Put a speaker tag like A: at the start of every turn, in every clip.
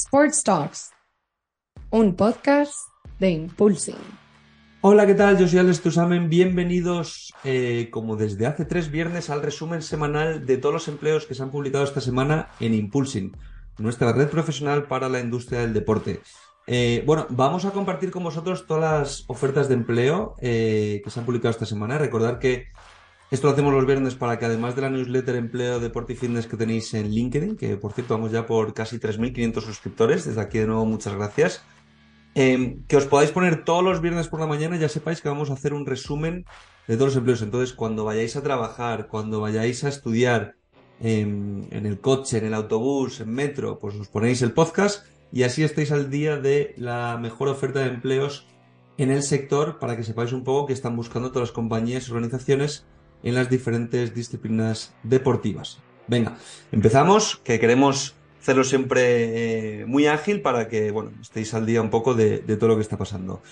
A: Sports Talks, un podcast de Impulsing.
B: Hola, ¿qué tal? Yo soy Alex Tusamen. Bienvenidos, eh, como desde hace tres viernes, al resumen semanal de todos los empleos que se han publicado esta semana en Impulsing, nuestra red profesional para la industria del deporte. Eh, bueno, vamos a compartir con vosotros todas las ofertas de empleo eh, que se han publicado esta semana. Recordar que esto lo hacemos los viernes para que además de la newsletter Empleo, Deporte y Fitness que tenéis en LinkedIn, que por cierto vamos ya por casi 3.500 suscriptores, desde aquí de nuevo muchas gracias, em, que os podáis poner todos los viernes por la mañana, ya sepáis que vamos a hacer un resumen de todos los empleos. Entonces, cuando vayáis a trabajar, cuando vayáis a estudiar em, en el coche, en el autobús, en metro, pues os ponéis el podcast y así estáis al día de la mejor oferta de empleos en el sector para que sepáis un poco que están buscando todas las compañías y organizaciones en las diferentes disciplinas deportivas. Venga, empezamos, que queremos hacerlo siempre eh, muy ágil para que, bueno, estéis al día un poco de, todo lo que está pasando.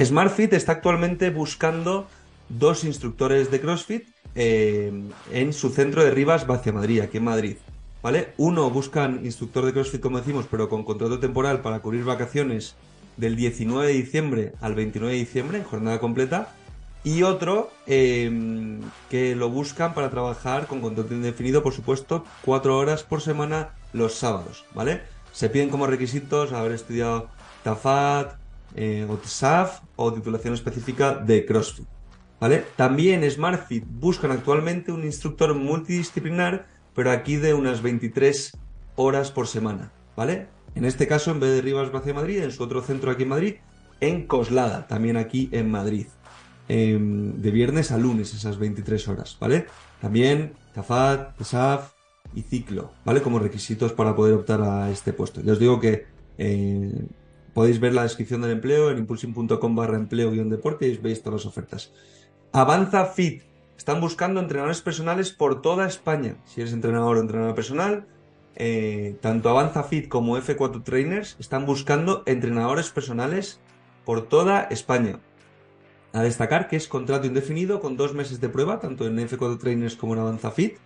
B: SmartFit está actualmente buscando dos instructores de CrossFit eh, en su centro de Rivas, Madrid, aquí en Madrid. ¿Vale? Uno buscan instructor de CrossFit, como decimos, pero con contrato temporal para cubrir vacaciones del 19 de diciembre al 29 de diciembre en jornada completa y otro em, que lo buscan para trabajar con contrato indefinido, por supuesto, cuatro horas por semana los sábados, ¿vale? Se piden como requisitos haber estudiado TAFAT, eh, o TSAF o titulación específica de CrossFit, ¿vale? También SmartFit buscan actualmente un instructor multidisciplinar, pero aquí de unas 23 horas por semana, ¿vale? En este caso, en vez de Rivas hacia Madrid, en su otro centro aquí en Madrid, en Coslada, también aquí en Madrid. Em, de viernes a lunes, esas 23 horas, ¿vale? También TAFAT, TESAF y ciclo, ¿vale? Como requisitos para poder optar a este puesto. Ya os digo que eh, podéis ver la descripción del empleo en impulsing.com barra empleo-deporte y veis todas las ofertas. Avanza Fit. Están buscando entrenadores personales por toda España. Si eres entrenador o entrenador personal, eh, tanto Avanza Fit como F4 Trainers están buscando entrenadores personales por toda España. A destacar que es contrato indefinido con dos meses de prueba, tanto en F4 Trainers como en Avanza Fit,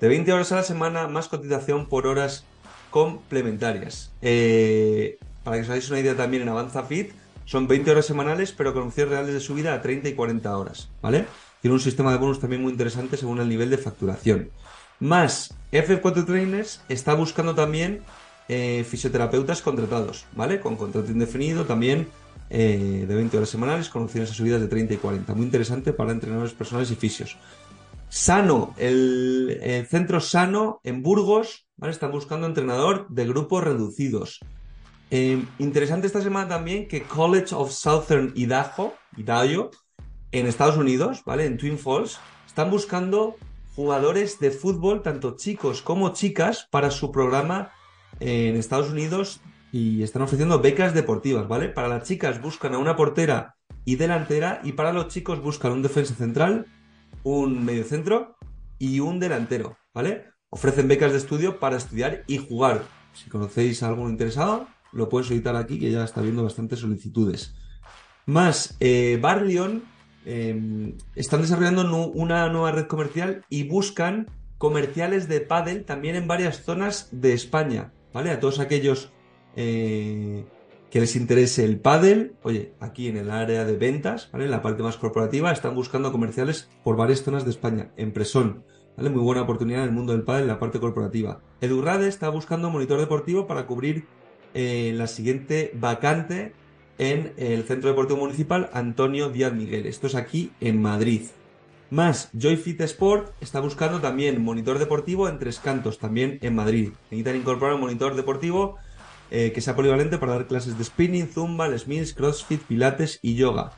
B: de 20 horas a la semana más cotización por horas complementarias. Eh, para que os hagáis una idea también en Avanza Fit, son 20 horas semanales, pero con opciones reales de subida a 30 y 40 horas, ¿vale? Tiene un sistema de bonus también muy interesante según el nivel de facturación. Más, F4 Trainers está buscando también eh, fisioterapeutas contratados, ¿vale? Con contrato indefinido también eh, de 20 horas semanales con opciones a subidas de 30 y 40. Muy interesante para entrenadores personales y fisios. Sano, el, centro Sano en Burgos. Están buscando entrenador de grupos reducidos. Eh, interesante esta semana también que College of Southern Idaho, Idaho, en Estados Unidos, ¿vale? En Twin Falls, están buscando jugadores de fútbol, tanto chicos como chicas, para su programa en Estados Unidos y están ofreciendo becas deportivas, ¿vale? Para las chicas buscan a una portera y delantera y para los chicos buscan un defensa central, un mediocentro y un delantero, ¿vale? Ofrecen becas de estudio para estudiar y jugar. Si conocéis a algún interesado, lo pueden solicitar aquí, que ya está viendo bastantes solicitudes. Más, eh, Barleon em, están desarrollando una nueva red comercial y buscan comerciales de pádel también en varias zonas de España, ¿vale? A todos aquellos eh, que les interese el pádel, oye, aquí en el área de ventas, ¿vale? En la parte más corporativa, están buscando comerciales por varias zonas de España. En Presón, ¿vale? Muy buena oportunidad en el mundo del pádel en la parte corporativa. Edurrade está buscando monitor deportivo para cubrir eh, la siguiente vacante en el Centro Deportivo Municipal Antonio Díaz Miguel. Esto es aquí en Madrid. Más, Joyfit Sport está buscando también monitor deportivo en Tres Cantos, también en Madrid. Necesitan incorporar un monitor deportivo eh, que sea polivalente para dar clases de spinning, zumba, smiths, crossfit, pilates y yoga.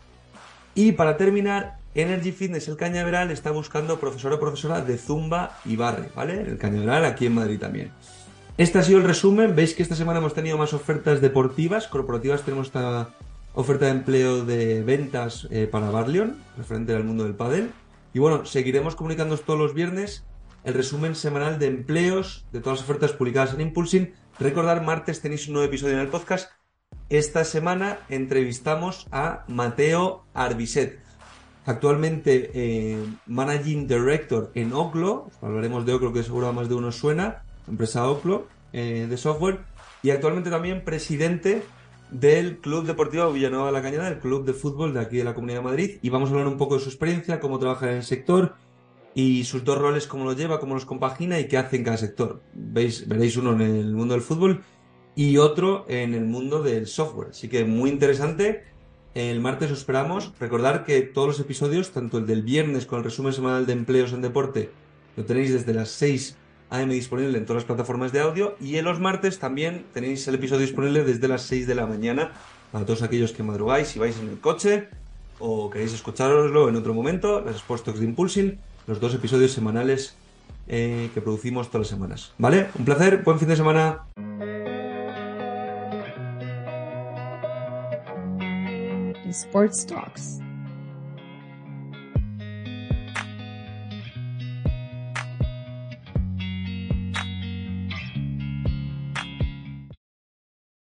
B: Y para terminar, Energy Fitness El Cañaveral está buscando profesor o profesora de zumba y barre, ¿vale? El Cañaveral aquí en Madrid también. Este ha sido el resumen. Veis que esta semana hemos tenido más ofertas deportivas, corporativas. Tenemos esta oferta de empleo de ventas eh, para Barleon, referente al mundo del pádel. Y bueno, seguiremos comunicándoos todos los viernes el resumen semanal de empleos de todas las ofertas publicadas en Impulsing Recordar, martes tenéis un nuevo episodio en el podcast. Esta semana entrevistamos a Mateo Arbiset, actualmente eh, Managing Director en Oclo. Hablaremos de Oclo, que seguro a más de uno suena, empresa Oclo. eh, de software y actualmente también presidente del Club Deportivo Villanueva de la Cañada, el club de fútbol de aquí de la Comunidad de Madrid. Y vamos a hablar un poco de su experiencia, cómo trabaja en el sector y sus dos roles, cómo los lleva, cómo los compagina y qué hace en cada sector. Veis, veréis uno en el mundo del fútbol y otro en el mundo del software. Así que muy interesante. El martes os esperamos. Recordar que todos los episodios, tanto el del viernes con el resumen semanal de empleos en deporte, lo tenéis desde las 6 AM disponible en todas las plataformas de audio. Y en los martes también tenéis el episodio disponible desde las 6 de la mañana para todos aquellos que madrugáis, si vais en el coche o queréis escucharoslo en otro momento, las Sports Talks de Impulsing, los dos episodios semanales eh, que producimos todas las semanas. ¿Vale? Un placer, buen fin de semana.
A: Sports Talks.